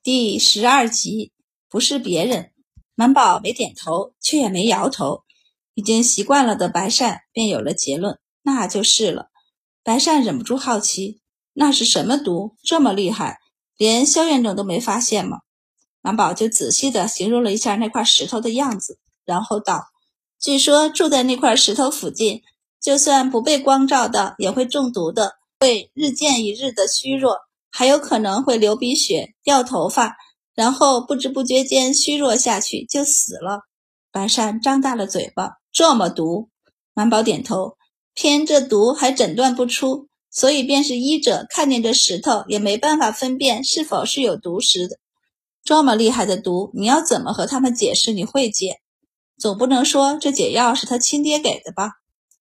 第十二集不是别人，满宝没点头，却也没摇头。已经习惯了的白善便有了结论，那就是了。白善忍不住好奇，那是什么毒这么厉害，连萧院长都没发现吗？满宝就仔细的形容了一下那块石头的样子，然后道：“据说住在那块石头附近，就算不被光照的，也会中毒的，会日渐一日的虚弱。”还有可能会流鼻血、掉头发，然后不知不觉间虚弱下去就死了。白善张大了嘴巴，这么毒？满宝点头，偏这毒还诊断不出，所以便是医者看见这石头也没办法分辨是否是有毒时的。这么厉害的毒，你要怎么和他们解释你会解？总不能说这解药是他亲爹给的吧？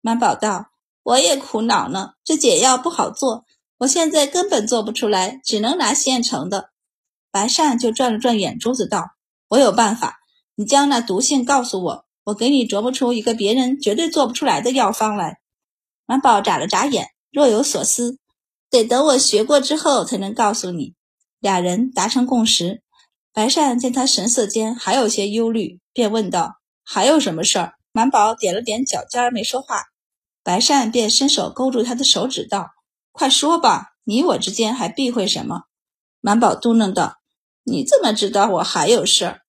满宝道：“我也苦恼呢，这解药不好做。”我现在根本做不出来，只能拿现成的。白善就转了转眼珠子，道：“我有办法，你将那毒性告诉我，我给你琢磨出一个别人绝对做不出来的药方来。”满宝眨了眨眼，若有所思：“得等我学过之后才能告诉你。”俩人达成共识。白善见他神色间还有些忧虑，便问道：“还有什么事儿？”满宝点了点脚尖，没说话。白善便伸手勾住他的手指，道。快说吧，你我之间还避讳什么？满宝嘟囔道：“你怎么知道我还有事儿？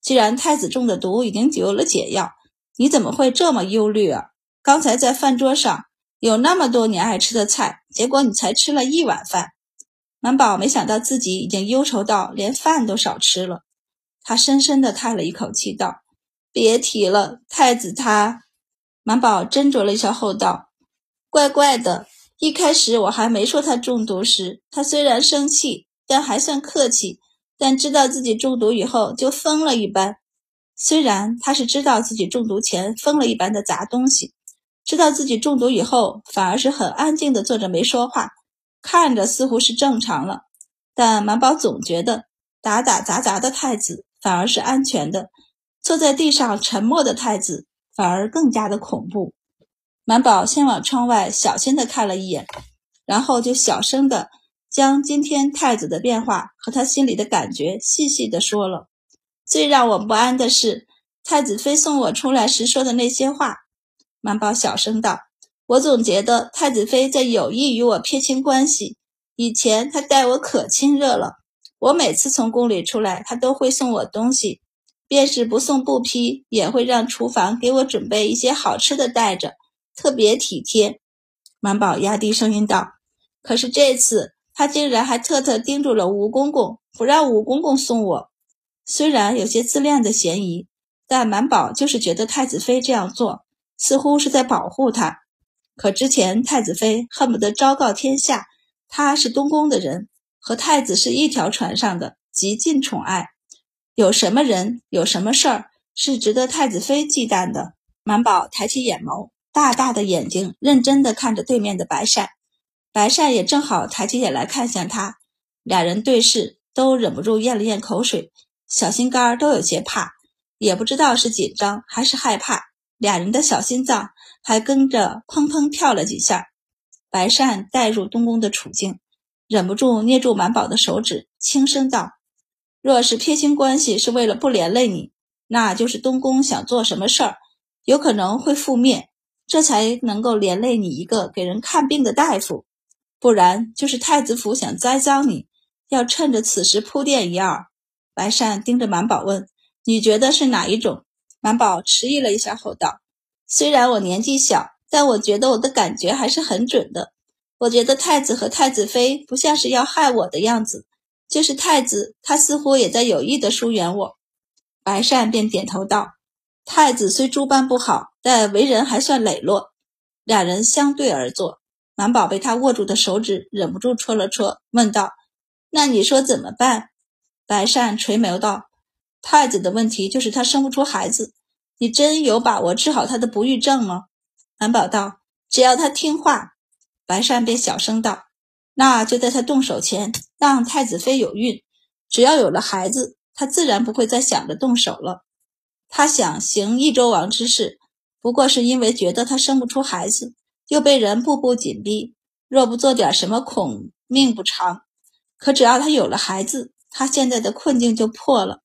既然太子中的毒已经有了解药，你怎么会这么忧虑啊？刚才在饭桌上有那么多你爱吃的菜，结果你才吃了一碗饭。”满宝没想到自己已经忧愁到连饭都少吃了，他深深地叹了一口气，道：“别提了，太子他……”满宝斟酌了一下后道：“怪怪的。”一开始我还没说他中毒时，他虽然生气，但还算客气。但知道自己中毒以后，就疯了一般。虽然他是知道自己中毒前疯了一般的砸东西，知道自己中毒以后，反而是很安静的坐着没说话，看着似乎是正常了。但满宝总觉得打打砸砸的太子反而是安全的，坐在地上沉默的太子反而更加的恐怖。满宝先往窗外小心的看了一眼，然后就小声的将今天太子的变化和他心里的感觉细细的说了。最让我不安的是，太子妃送我出来时说的那些话。满宝小声道：“我总觉得太子妃在有意与我撇清关系。以前她待我可亲热了，我每次从宫里出来，她都会送我东西，便是不送布匹，也会让厨房给我准备一些好吃的带着。”特别体贴，满宝压低声音道：“可是这次他竟然还特特叮嘱了吴公公，不让吴公公送我。虽然有些自恋的嫌疑，但满宝就是觉得太子妃这样做似乎是在保护他。可之前太子妃恨不得昭告天下，他是东宫的人，和太子是一条船上的，极尽宠爱。有什么人，有什么事儿是值得太子妃忌惮的？”满宝抬起眼眸。大大的眼睛认真地看着对面的白善，白善也正好抬起眼来看向他，俩人对视，都忍不住咽了咽口水，小心肝都有些怕，也不知道是紧张还是害怕，俩人的小心脏还跟着砰砰跳了几下。白善带入东宫的处境，忍不住捏住满宝的手指，轻声道：“若是撇清关系是为了不连累你，那就是东宫想做什么事儿，有可能会覆灭。”这才能够连累你一个给人看病的大夫，不然就是太子府想栽赃你，要趁着此时铺垫一二。白善盯着满宝问：“你觉得是哪一种？”满宝迟疑了一下后道：“虽然我年纪小，但我觉得我的感觉还是很准的。我觉得太子和太子妃不像是要害我的样子，就是太子他似乎也在有意的疏远我。”白善便点头道。太子虽诸般不好，但为人还算磊落。两人相对而坐，满宝被他握住的手指忍不住戳了戳，问道：“那你说怎么办？”白善垂眸道：“太子的问题就是他生不出孩子，你真有把握治好他的不育症吗？”满宝道：“只要他听话。”白善便小声道：“那就在他动手前让太子妃有孕，只要有了孩子，他自然不会再想着动手了。”他想行益州王之事，不过是因为觉得他生不出孩子，又被人步步紧逼，若不做点什么，恐命不长。可只要他有了孩子，他现在的困境就破了。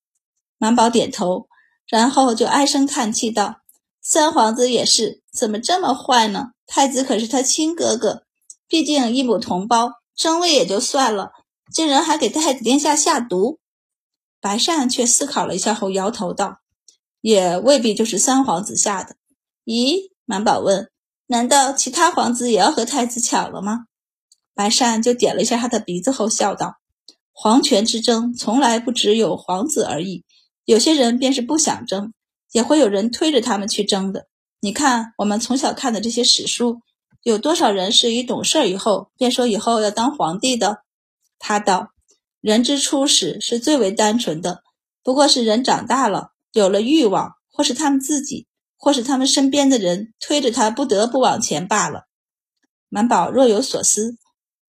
满宝点头，然后就唉声叹气道：“三皇子也是，怎么这么坏呢？太子可是他亲哥哥，毕竟一母同胞，争位也就算了，竟然还给太子殿下下毒。”白善却思考了一下后摇头道：“也未必就是三皇子下的。”咦？满宝问：“难道其他皇子也要和太子抢了吗？”白善就点了一下他的鼻子后笑道：“皇权之争从来不只有皇子而已。”有些人便是不想争，也会有人推着他们去争的。你看，我们从小看的这些史书，有多少人是一懂事以后便说以后要当皇帝的？他道：“人之初始是最为单纯的，不过是人长大了，有了欲望，或是他们自己，或是他们身边的人推着他不得不往前罢了。”满宝若有所思，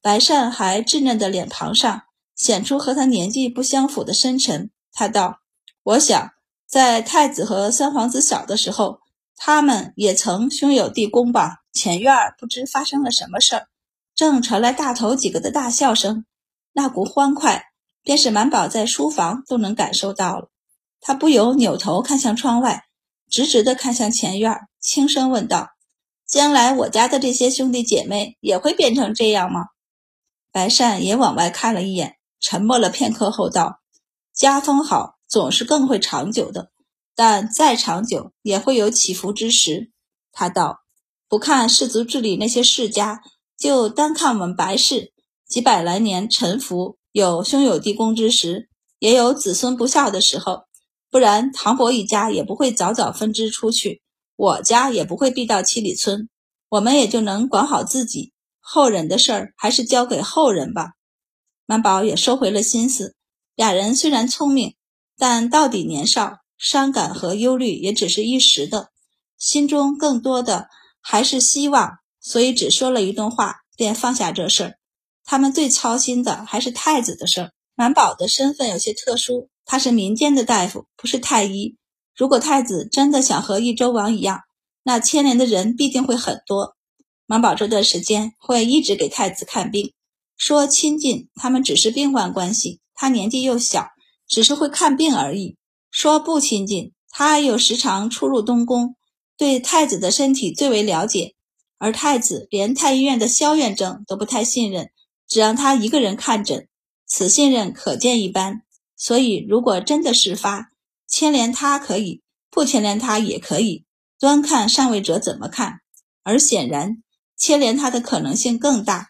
白善还稚嫩的脸庞上显出和他年纪不相符的深沉。他道。我想，在太子和三皇子小的时候，他们也曾兄友弟恭吧。前院不知发生了什么事儿，正传来大头几个的大笑声，那股欢快，便是满宝在书房都能感受到了。他不由扭头看向窗外，直直地看向前院，轻声问道：“将来我家的这些兄弟姐妹也会变成这样吗？”白善也往外看了一眼，沉默了片刻后道：“家风好。”总是更会长久的，但再长久也会有起伏之时。他道：“不看氏族治理那些世家，就单看我们白氏，几百来年沉浮，有兄友弟恭之时，也有子孙不孝的时候。不然，唐伯一家也不会早早分支出去，我家也不会避到七里村，我们也就能管好自己。后人的事儿，还是交给后人吧。”满宝也收回了心思。俩人虽然聪明。但到底年少，伤感和忧虑也只是一时的，心中更多的还是希望，所以只说了一段话，便放下这事儿。他们最操心的还是太子的事儿。满宝的身份有些特殊，他是民间的大夫，不是太医。如果太子真的想和益州王一样，那牵连的人必定会很多。马宝这段时间会一直给太子看病，说亲近，他们只是病患关系，他年纪又小。只是会看病而已，说不亲近。他又时常出入东宫，对太子的身体最为了解。而太子连太医院的萧院正都不太信任，只让他一个人看诊，此信任可见一斑。所以，如果真的事发，牵连他可以，不牵连他也可以，端看上位者怎么看。而显然，牵连他的可能性更大，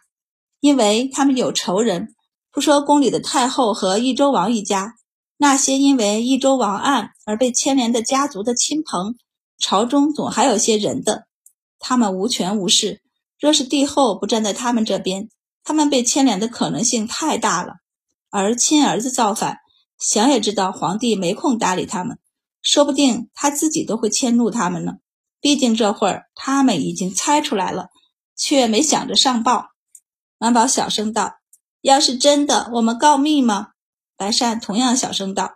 因为他们有仇人，不说宫里的太后和益州王一家。那些因为益州王案而被牵连的家族的亲朋，朝中总还有些人的，他们无权无势。若是帝后不站在他们这边，他们被牵连的可能性太大了。而亲儿子造反，想也知道皇帝没空搭理他们，说不定他自己都会迁怒他们呢。毕竟这会儿他们已经猜出来了，却没想着上报。满宝小声道：“要是真的，我们告密吗？”白善同样小声道：“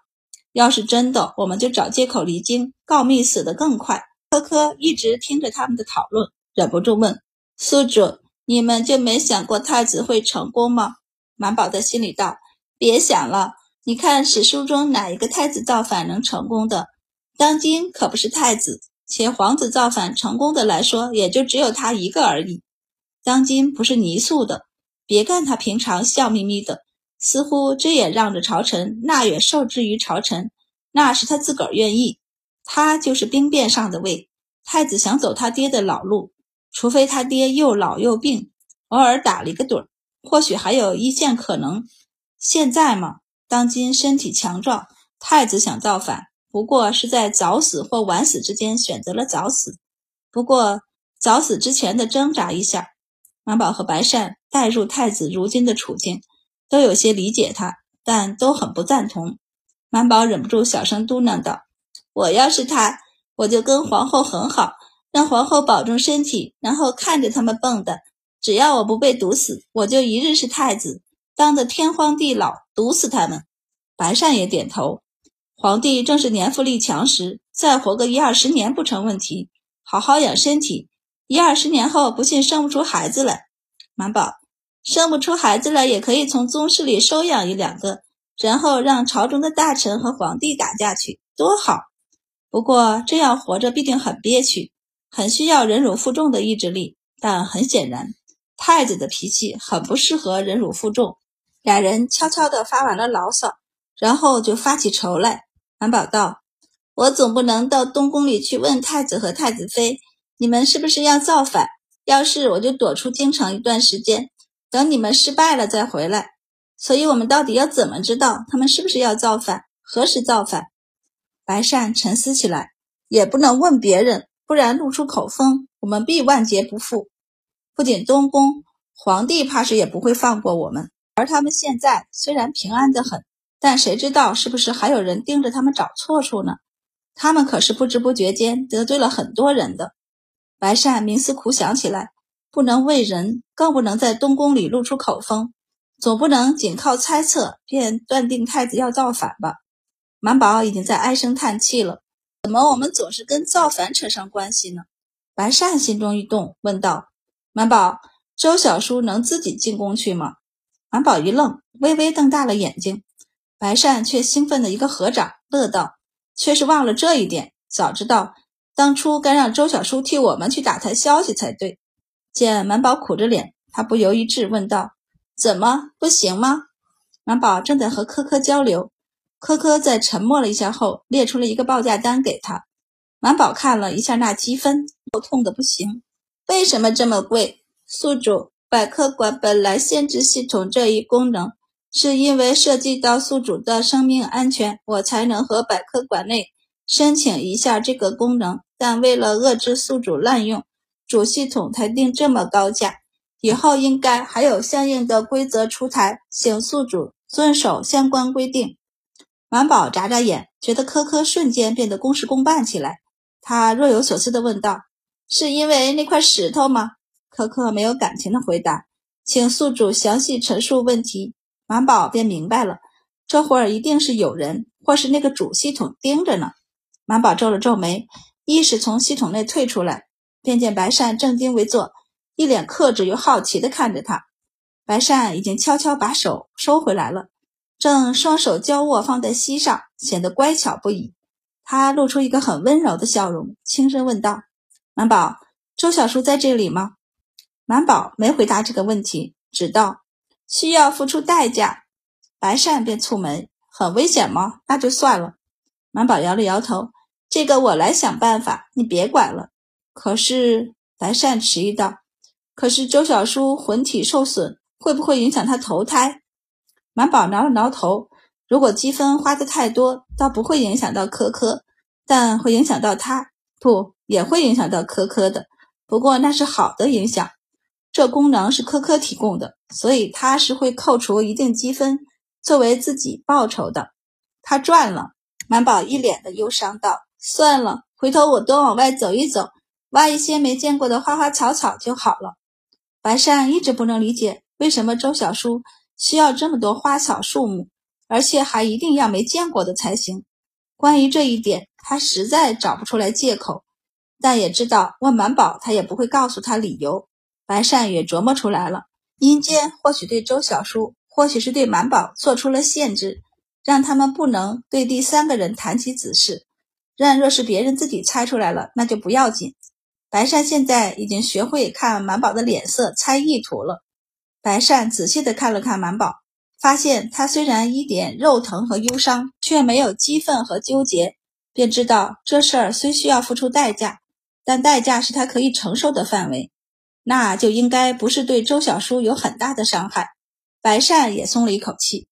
要是真的，我们就找借口离京告密，死得更快。”科科一直听着他们的讨论，忍不住问：“宿主，你们就没想过太子会成功吗？”满宝在心里道：“别想了，你看史书中哪一个太子造反能成功的？当今可不是太子，且皇子造反成功的来说，也就只有他一个而已。当今不是泥塑的，别看他平常笑眯眯的。”似乎这也让着朝臣，那也受制于朝臣，那是他自个儿愿意。他就是兵变上的位，太子想走他爹的老路，除非他爹又老又病，偶尔打了一个盹，或许还有一线可能。现在嘛，当今身体强壮，太子想造反，不过是在早死或晚死之间选择了早死。不过早死之前的挣扎一下，满宝和白善带入太子如今的处境。都有些理解他，但都很不赞同。满宝忍不住小声嘟囔道：“我要是他，我就跟皇后很好，让皇后保重身体，然后看着他们蹦跶。只要我不被毒死，我就一日是太子，当得天荒地老，毒死他们。”白善也点头。皇帝正是年富力强时，再活个一二十年不成问题。好好养身体，一二十年后不信生不出孩子来。满宝。生不出孩子来，也可以从宗室里收养一两个，然后让朝中的大臣和皇帝打架去，多好！不过这样活着必定很憋屈，很需要忍辱负重的意志力。但很显然，太子的脾气很不适合忍辱负重。俩人悄悄地发完了牢骚，然后就发起愁来。满宝道：“我总不能到东宫里去问太子和太子妃，你们是不是要造反？要是我就躲出京城一段时间，等你们失败了再回来。”所以，我们到底要怎么知道他们是不是要造反？何时造反？白善沉思起来，也不能问别人，不然露出口风，我们必万劫不复。不仅东宫皇帝怕是也不会放过我们，而他们现在虽然平安的很，但谁知道是不是还有人盯着他们找错处呢？他们可是不知不觉间得罪了很多人的。白善冥思苦想起来，不能为人，更不能在东宫里露出口风。总不能仅靠猜测便断定太子要造反吧？满宝已经在唉声叹气了。怎么我们总是跟造反扯上关系呢？白善心中一动，问道：“满宝，周小叔能自己进宫去吗？”满宝一愣，微微瞪大了眼睛。白善却兴奋的一个合掌，乐道：“却是忘了这一点。早知道当初该让周小叔替我们去打探消息才对。”见满宝苦着脸，他不由一滞，问道。怎么不行吗？满宝正在和科科交流，科科在沉默了一下后，列出了一个报价单给他。满宝看了一下那积分，头痛的不行。为什么这么贵？宿主，百科馆本来限制系统这一功能，是因为涉及到宿主的生命安全，我才能和百科馆内申请一下这个功能。但为了遏制宿主滥用，主系统才定这么高价。以后应该还有相应的规则出台，请宿主遵守相关规定。满宝眨眨眼，觉得科科瞬间变得公事公办起来。他若有所思地问道：“是因为那块石头吗？”可可没有感情的回答：“请宿主详细陈述问题。”满宝便明白了，这会儿一定是有人或是那个主系统盯着呢。满宝皱了皱眉，意识从系统内退出来，便见白善正襟危坐。一脸克制又好奇地看着他，白善已经悄悄把手收回来了，正双手交握放在膝上，显得乖巧不已。他露出一个很温柔的笑容，轻声问道：“满宝，周小叔在这里吗？”满宝没回答这个问题，只道：“需要付出代价。”白善便蹙眉：“很危险吗？那就算了。”满宝摇了摇头：“这个我来想办法，你别管了。”可是白善迟疑道。可是周小叔魂体受损，会不会影响他投胎？满宝挠了挠头，如果积分花的太多，倒不会影响到科科，但会影响到他，不也会影响到科科的。不过那是好的影响，这功能是科科提供的，所以他是会扣除一定积分作为自己报酬的。他赚了。满宝一脸的忧伤道：“算了，回头我多往外走一走，挖一些没见过的花花草草就好了。”白善一直不能理解，为什么周小叔需要这么多花草树木，而且还一定要没见过的才行。关于这一点，他实在找不出来借口，但也知道问满宝，他也不会告诉他理由。白善也琢磨出来了，阴间或许对周小叔，或许是对满宝做出了限制，让他们不能对第三个人谈起此事。但若是别人自己猜出来了，那就不要紧。白善现在已经学会看满宝的脸色猜意图了。白善仔细地看了看满宝，发现他虽然一点肉疼和忧伤，却没有激愤和纠结，便知道这事儿虽需要付出代价，但代价是他可以承受的范围，那就应该不是对周小叔有很大的伤害。白善也松了一口气。